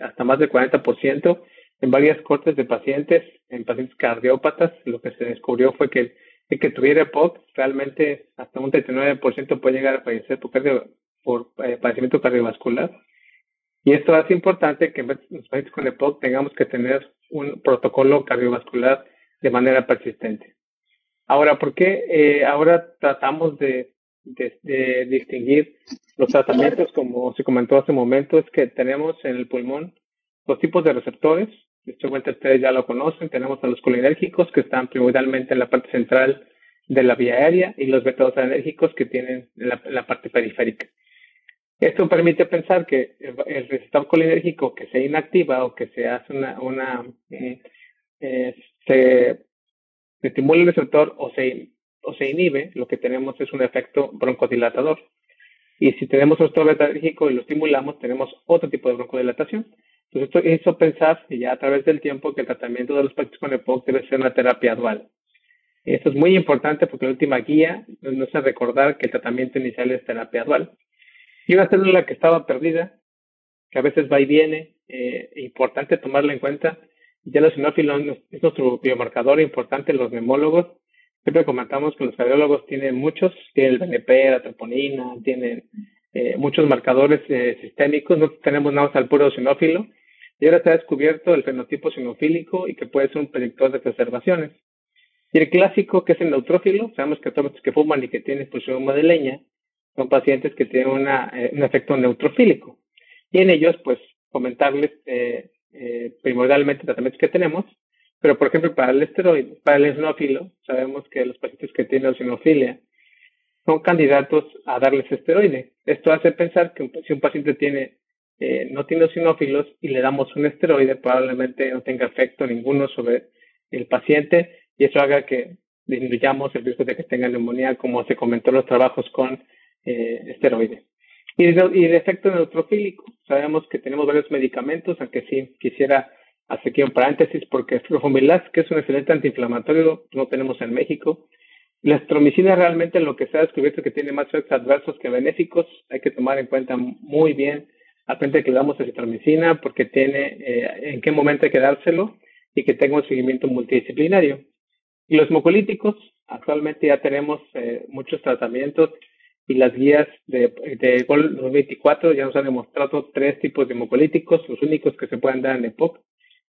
hasta más del 40%. En varias cortes de pacientes, en pacientes cardiópatas, lo que se descubrió fue que el que tuviera EPOC, realmente hasta un 39% puede llegar a fallecer por, por eh, padecimiento cardiovascular. Y esto hace importante que en los pacientes con EPOC tengamos que tener un protocolo cardiovascular de manera persistente. Ahora, ¿por qué eh, ahora tratamos de de, distinguir los tratamientos, como se comentó hace un momento, es que tenemos en el pulmón dos tipos de receptores. Seguramente ustedes ya lo conocen. Tenemos a los colinérgicos, que están primordialmente en la parte central de la vía aérea, y los beta-2 que tienen en la, parte periférica. Esto permite pensar que el receptor colinérgico que se inactiva o que se hace una, una eh, eh, se, estimula el receptor o se o se inhibe, lo que tenemos es un efecto broncodilatador. Y si tenemos un beta alérgico y lo estimulamos, tenemos otro tipo de broncodilatación. Entonces, esto hizo pensar, ya a través del tiempo, que el tratamiento de los pacientes con EPOC debe ser una terapia dual. Esto es muy importante porque la última guía nos hace recordar que el tratamiento inicial es terapia dual. Y una célula que estaba perdida, que a veces va y viene, eh, importante tomarla en cuenta. Ya los sinófilos es nuestro biomarcador importante, los nemólogos. Siempre comentamos que los cardiólogos tienen muchos, tienen el BNP, la troponina, tienen eh, muchos marcadores eh, sistémicos, no tenemos nada más al puro sinófilo. Y ahora se ha descubierto el fenotipo sinofílico y que puede ser un predictor de preservaciones. Y el clásico, que es el neutrófilo, sabemos que todos los que fuman y que tienen expulsión madrileña son pacientes que tienen una, eh, un efecto neutrofílico. Y en ellos, pues, comentarles eh, eh, primordialmente tratamientos que tenemos, pero por ejemplo, para el esteroide, para el eosinófilo, sabemos que los pacientes que tienen eosinofilia son candidatos a darles esteroide. Esto hace pensar que si un paciente tiene no tiene eosinófilos y le damos un esteroide, probablemente no tenga efecto ninguno sobre el paciente y eso haga que disminuyamos el riesgo de que tengan neumonía, como se comentó en los trabajos con eh, esteroides. Y de, y efecto neutrofílico, sabemos que tenemos varios medicamentos, aunque sí quisiera hacer aquí un paréntesis, porque Frofomilaz, que es un excelente antiinflamatorio, no tenemos en México. La estromicina realmente lo que se ha descubierto que tiene más efectos adversos que benéficos, hay que tomar en cuenta muy bien a frente que le damos estromicina, porque tiene eh, en qué momento hay que dárselo y que tenga un seguimiento multidisciplinario. Y los hemocolíticos, actualmente ya tenemos eh, muchos tratamientos y las guías de, de GOL 2024 ya nos han demostrado tres tipos de hemocolíticos, los únicos que se pueden dar en EPOC,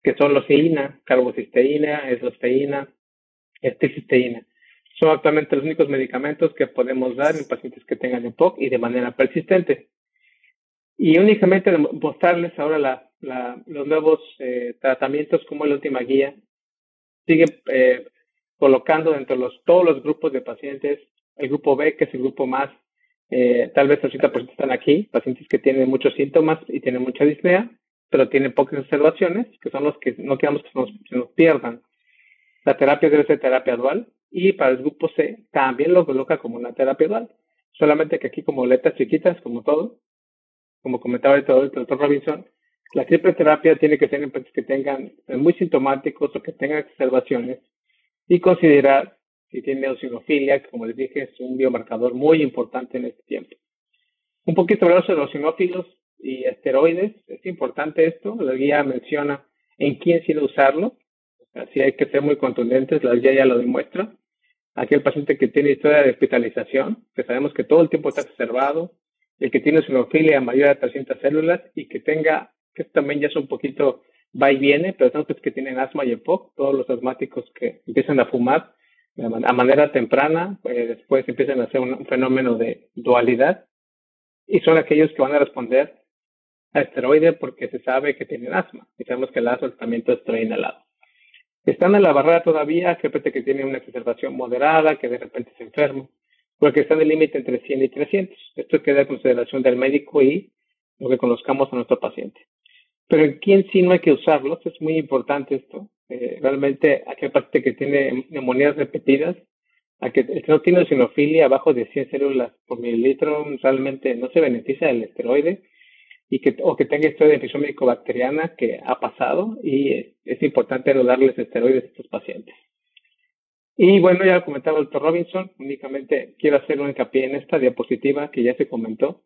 que son losiina, carbocisteína, eslosteína, esticisteína. Son actualmente los únicos medicamentos que podemos dar en pacientes que tengan EPOC y de manera persistente. Y únicamente mostrarles ahora la, la, los nuevos eh, tratamientos como la última guía. Sigue eh, colocando dentro de los, todos los grupos de pacientes, el grupo B, que es el grupo más, eh, tal vez el 80% están aquí, pacientes que tienen muchos síntomas y tienen mucha disnea, pero tienen pocas observaciones, que son los que no queremos que se nos, pierdan. La terapia debe ser terapia dual y para el grupo C también lo coloca como una terapia dual, solamente que aquí como letras chiquitas, como todo, como comentaba el doctor Robinson, la triple terapia tiene que ser en pacientes que tengan muy sintomáticos o que tengan observaciones y considerar si tiene eosinofilia, que como les dije es un biomarcador muy importante en este tiempo. Un poquito sobre los y esteroides, es importante esto, la guía menciona en quién sirve usarlo, así hay que ser muy contundentes, la guía ya lo demuestra. Aquel paciente que tiene historia de hospitalización, que sabemos que todo el tiempo está observado, el que tiene eosinofilia mayor de 300 células y que tenga, que también ya es un poquito va y viene, pero son que tienen asma y EPOC, todos los asmáticos que empiezan a fumar a manera temprana, pues después empiezan a hacer un fenómeno de dualidad y son aquellos que van a responder a esteroide porque se sabe que tienen asma y sabemos que el asma es tratamiento de inhalado. Están en la barrera todavía, gente que tiene una exacerbación moderada, que de repente se enferma, porque está en el límite entre 100 y 300. Esto queda a consideración del médico y lo que conozcamos a nuestro paciente. Pero en quién sí no hay que usarlos, es muy importante esto. Eh, realmente, aquel paciente que tiene neumonías repetidas, a que no tiene sinofilia abajo de 100 células por mililitro, realmente no se beneficia del esteroide y que, o que tenga historia de infección médico-bacteriana que ha pasado y es importante no darles esteroides a estos pacientes. Y bueno, ya lo comentaba el doctor Robinson, únicamente quiero hacer un hincapié en esta diapositiva que ya se comentó,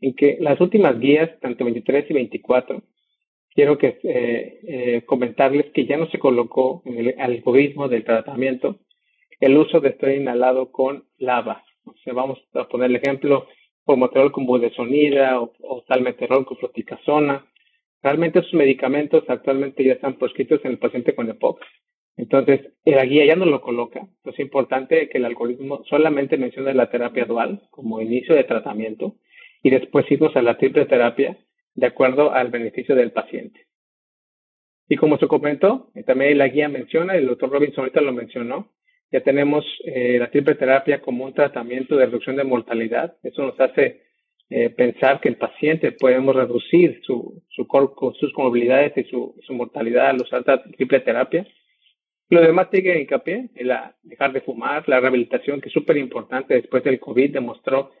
en que las últimas guías, tanto 23 y 24, quiero que eh, eh, comentarles que ya no se colocó en el algoritmo del tratamiento el uso de estrés inhalado con lava. Vamos a poner el ejemplo, formoterol con budesonida o, o salmeterol con fluticasona. Realmente esos medicamentos actualmente ya están prescritos en el paciente con EPOC. Entonces, la guía ya no lo coloca. es importante que el algoritmo solamente mencione la terapia dual como inicio de tratamiento y después irnos a la triple terapia de acuerdo al beneficio del paciente. Y como se comentó, también la guía menciona, el doctor Robinson ahorita lo mencionó, ya tenemos eh, la triple terapia como un tratamiento de reducción de mortalidad. Eso nos hace eh, pensar que el paciente podemos reducir su, su sus comorbilidades y su, su mortalidad al usar la triple terapia. Lo demás sigue hincapié en la dejar de fumar, la rehabilitación, que es súper importante después del COVID, demostró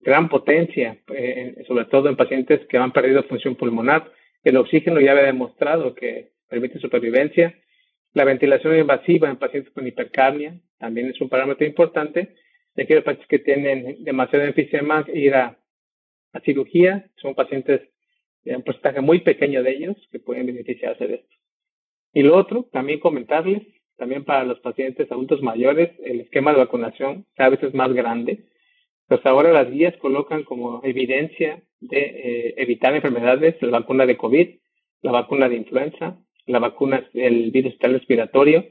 gran potencia, eh, sobre todo en pacientes que han perdido función pulmonar. El oxígeno ya había demostrado que permite supervivencia. La ventilación invasiva en pacientes con hipercarnia también es un parámetro importante, ya que los pacientes que tienen demasiado enfisema ir a, a cirugía son pacientes de un porcentaje muy pequeño de ellos que pueden beneficiarse de esto. Y lo otro, también comentarles, también para los pacientes adultos mayores, el esquema de vacunación cada vez es más grande. Pues ahora las guías colocan como evidencia de eh, evitar enfermedades la vacuna de COVID, la vacuna de influenza, la vacuna del virus respiratorio,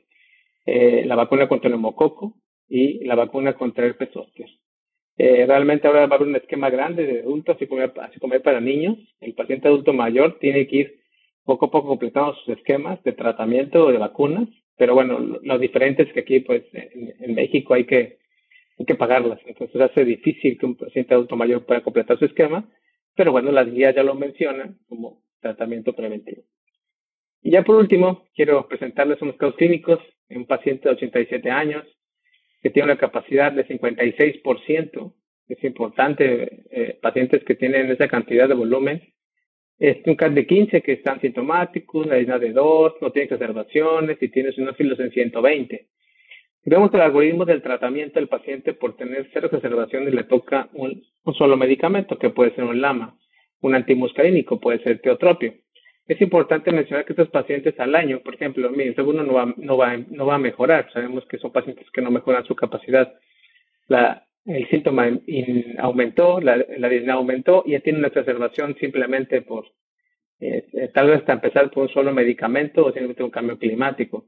eh, la vacuna contra el neumococo y la vacuna contra herpes eh, realmente ahora va a haber un esquema grande de adultos, así como, así como para niños. El paciente adulto mayor tiene que ir poco a poco completando sus esquemas de tratamiento o de vacunas, pero bueno, lo, diferente es que aquí, pues, en, México hay que, hay que pagarlas. Entonces hace difícil que un paciente adulto mayor pueda completar su esquema, pero bueno, las guías ya lo mencionan como tratamiento preventivo. Y ya por último, quiero presentarles unos casos clínicos en un paciente de 87 años que tiene una capacidad de 56%. Es importante, eh, pacientes que tienen esa cantidad de volumen. Es un CAT de 15 que están sintomáticos, una isla de 2, no tiene exacerbaciones y tiene sinófilos en 120. Vemos el algoritmo del tratamiento del paciente por tener cero exacerbaciones le toca un, solo medicamento que puede ser un LAMA, un antimuscarínico, puede ser teotropio. Es importante mencionar que estos pacientes al año, por ejemplo, mi segundo no va, no, va, no va a mejorar. Sabemos que son pacientes que no mejoran su capacidad. La, el síntoma aumentó, la, la aumentó y ya tiene una exacerbación simplemente por, eh, eh, tal vez hasta empezar por un solo medicamento o simplemente un cambio climático.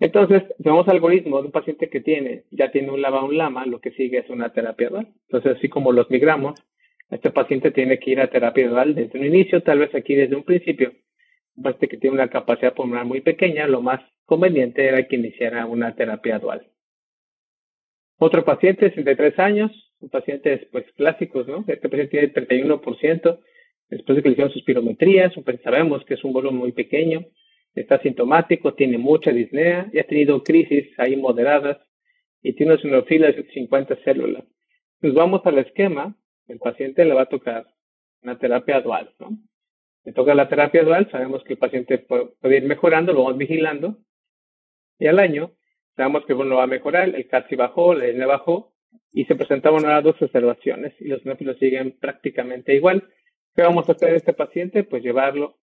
Entonces, tenemos algoritmo de un paciente que tiene, ya tiene un lava, un lama, lo que sigue es una terapia dual. Entonces, así como los migramos, este paciente tiene que ir a terapia dual desde un inicio, tal vez aquí desde un principio. Un paciente que tiene una capacidad pulmonar muy pequeña, lo más conveniente era que iniciara una terapia dual. Otro paciente, de 63 años, un paciente pues clásicos, ¿no? Este paciente tiene 31%, después de que le hicieron suspirometrías, sabemos que es un volumen muy pequeño, está sintomático, tiene mucha disnea y ha tenido crisis ahí moderadas y tiene una sinofila de 50 células. Pues vamos al esquema el paciente le va a tocar una terapia dual, ¿no? Le toca la terapia dual, sabemos que el paciente puede, ir mejorando, lo vamos vigilando, y al año sabemos que uno va a mejorar, el CAT bajó, la N bajó, y se presentaban ahora dos observaciones, y los neófilos siguen prácticamente igual. ¿Qué vamos a hacer este paciente? Pues llevarlo,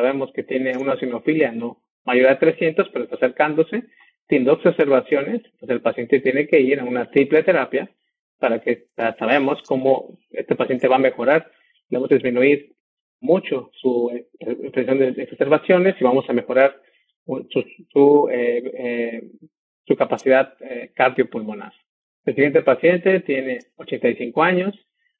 sabemos que tiene una sinofilia no mayor a 300, pero está acercándose, tiene dos observaciones, pues el paciente tiene que ir a una triple terapia, para que sabemos cómo este paciente va a mejorar. Debemos disminuir mucho su expresión de exacerbaciones y vamos a mejorar su, su, eh, eh, su capacidad eh, cardiopulmonar. El siguiente paciente tiene 85 años,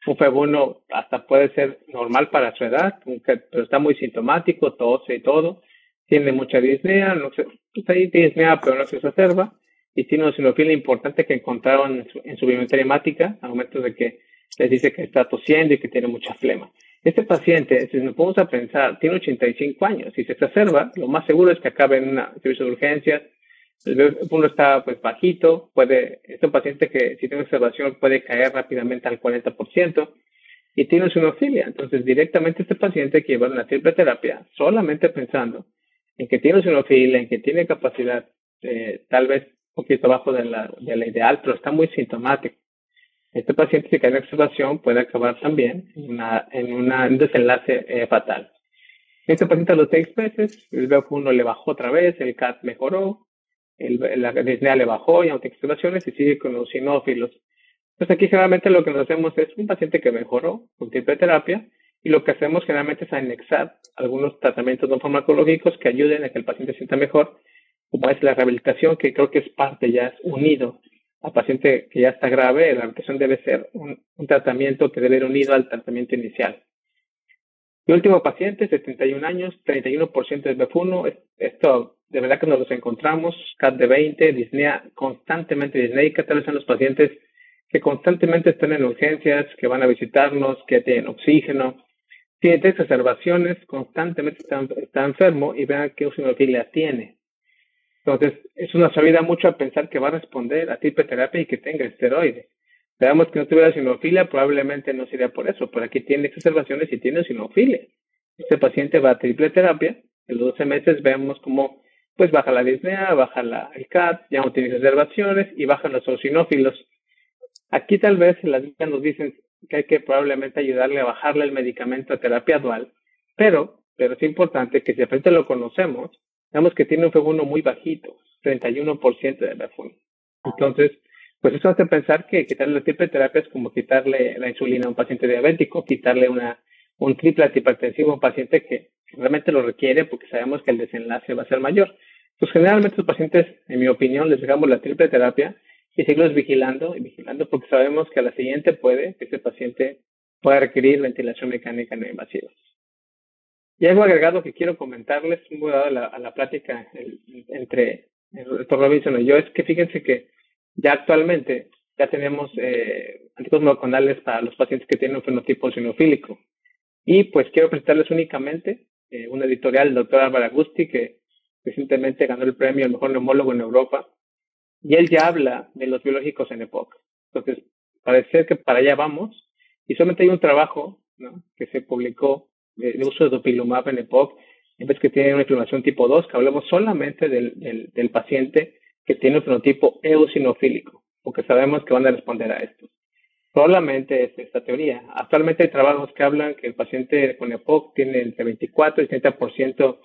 un FEB1 hasta puede ser normal para su edad, pero está muy sintomático, tose y todo, tiene mucha disnea, no se, pues disnea pero no se exacerba, y tiene una sinofila importante que encontraron en su, en su hemática al momento de que les dice que está tosiendo y que tiene mucha flema. Este paciente, si nos ponemos a pensar, tiene 85 años. Si se exacerba, lo más seguro es que acabe en una servicio de urgencias. Uno está pues bajito, puede, es un paciente que si tiene observación puede caer rápidamente al 40% y tiene sinofilia. Entonces, directamente este paciente que llevar una triple terapia solamente pensando en que tiene sinofilia, en que tiene capacidad eh, tal vez un poquito abajo de la, de la ideal, pero está muy sintomático. Este paciente, si cae en observación, puede acabar también en, una, en un desenlace eh, fatal. Este paciente a los seis meses, el BF1 le bajó otra vez, el CAT mejoró, el, la disnea le bajó y observaciones y sigue con los sinófilos. Entonces aquí generalmente lo que nos hacemos es un paciente que mejoró con tipo de terapia y lo que hacemos generalmente es anexar algunos tratamientos no farmacológicos que ayuden a que el paciente sienta mejor como es la rehabilitación, que creo que es parte, ya es unido al paciente que ya está grave, la rehabilitación debe ser un, tratamiento que debe ir unido al tratamiento inicial. El último paciente, 71 años, 31% de BF1, esto de verdad que nos los encontramos, CAT de 20, disnea constantemente disneica, tal vez son los pacientes que constantemente están en urgencias, que van a visitarnos, que tienen oxígeno, tiene exacerbaciones, constantemente está, enfermo y vean qué eosinofilia tiene. Entonces, es una sabida mucho a pensar que va a responder a terapia y que tenga esteroide. Veamos que no tuviera sinofilia, probablemente no sería por eso, pero aquí tiene exacerbaciones y tiene sinofilia. Este paciente va a triple terapia, en los 12 meses vemos cómo pues baja la disnea, baja la, el CAT, ya no tiene reservaciones y bajan los eosinófilos. Aquí tal vez las guías nos dicen que hay que probablemente ayudarle a bajarle el medicamento a terapia dual, pero, pero es importante que si de frente lo conocemos, veamos que tiene un F1 muy bajito, 31% de F1. Entonces, pues eso hace pensar que quitarle la triple terapia es como quitarle la insulina a un paciente diabético, quitarle una, un triple antihipertensivo a un paciente que realmente lo requiere porque sabemos que el desenlace va a ser mayor. Pues generalmente los pacientes, en mi opinión, les dejamos la triple terapia y seguirlos vigilando y vigilando porque sabemos que a la siguiente puede que ese paciente pueda requerir ventilación mecánica no invasiva. Y algo agregado que quiero comentarles, muy dado a la, a la plática entre el doctor Robinson y yo, es que fíjense que ya actualmente ya tenemos eh, anticuerpos monoclonales para los pacientes que tienen un fenotipo sinofílico. Y pues quiero presentarles únicamente eh, un editorial del doctor Álvaro Agusti, que recientemente ganó el premio al mejor neumólogo en Europa. Y él ya habla de los biológicos en EPOC. Entonces, parece que para allá vamos. Y solamente hay un trabajo que se publicó de, uso de dopilumab en EPOC, en vez que tiene una inflamación tipo 2, que hablemos solamente del, del paciente que tiene un fenotipo eosinofílico, porque sabemos que van a responder a esto. Solamente es esta teoría. Actualmente hay trabajos que hablan que el paciente con EPOC tiene entre 24 y 30%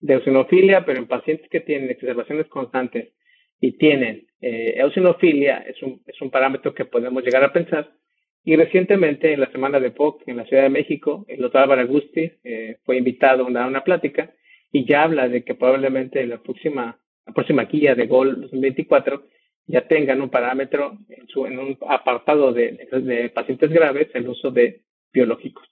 de eosinofilia, pero en pacientes que tienen exacerbaciones constantes y tienen eh, eosinofilia, es un, es un parámetro que podemos llegar a pensar. Y recientemente, en la semana de EPOC en la Ciudad de México, el doctor Álvaro Agusti eh, fue invitado a dar una plática y ya habla de que probablemente la próxima la próxima guía de GOL 2024 ya tengan un parámetro en, su, en un apartado de, pacientes graves el uso de biológicos.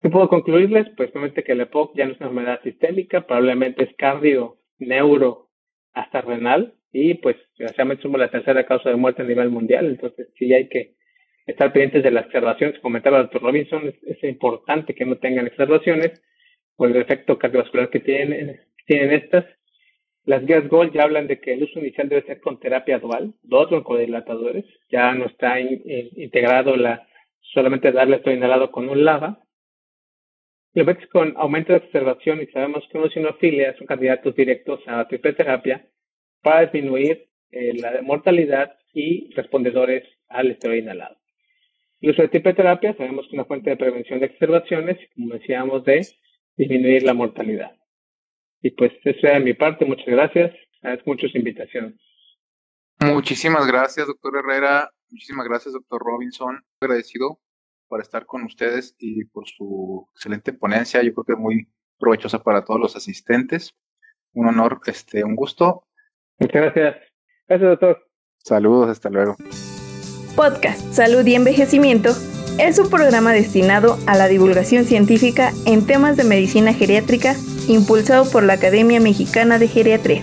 ¿Qué puedo concluirles? Pues obviamente que el EPOC ya no es una enfermedad sistémica, probablemente es cardio, neuro, hasta renal, y pues desgraciadamente somos la tercera causa de muerte a nivel mundial, entonces sí hay que estar pendientes de las observaciones, comentaba el doctor Robinson, es, es, importante que no tengan observaciones por el efecto cardiovascular que tienen, tienen estas, las guías GOLD ya hablan de que el uso inicial debe ser con terapia dual, dos broncodilatadores. Ya no está integrado la solamente darle esto inhalado con un lava. Y ves con aumento de observación y sabemos que una sinofilia son candidatos directos a triple terapia para disminuir eh, la mortalidad y respondedores al esteroide inhalado. El uso de triple terapia sabemos que es una fuente de prevención de observaciones, como decíamos, de disminuir la mortalidad. Y pues eso era de mi parte, muchas gracias. Agradezco mucho su invitación. Muchísimas gracias, doctor Herrera. Muchísimas gracias, doctor Robinson. Agradecido por estar con ustedes y por su excelente ponencia. Yo creo que es muy provechosa para todos los asistentes. Un honor, este, un gusto. Muchas gracias. Gracias, doctor. Saludos, hasta luego. Podcast Salud y Envejecimiento es un programa destinado a la divulgación científica en temas de medicina geriátrica impulsado por la Academia Mexicana de Geriatría.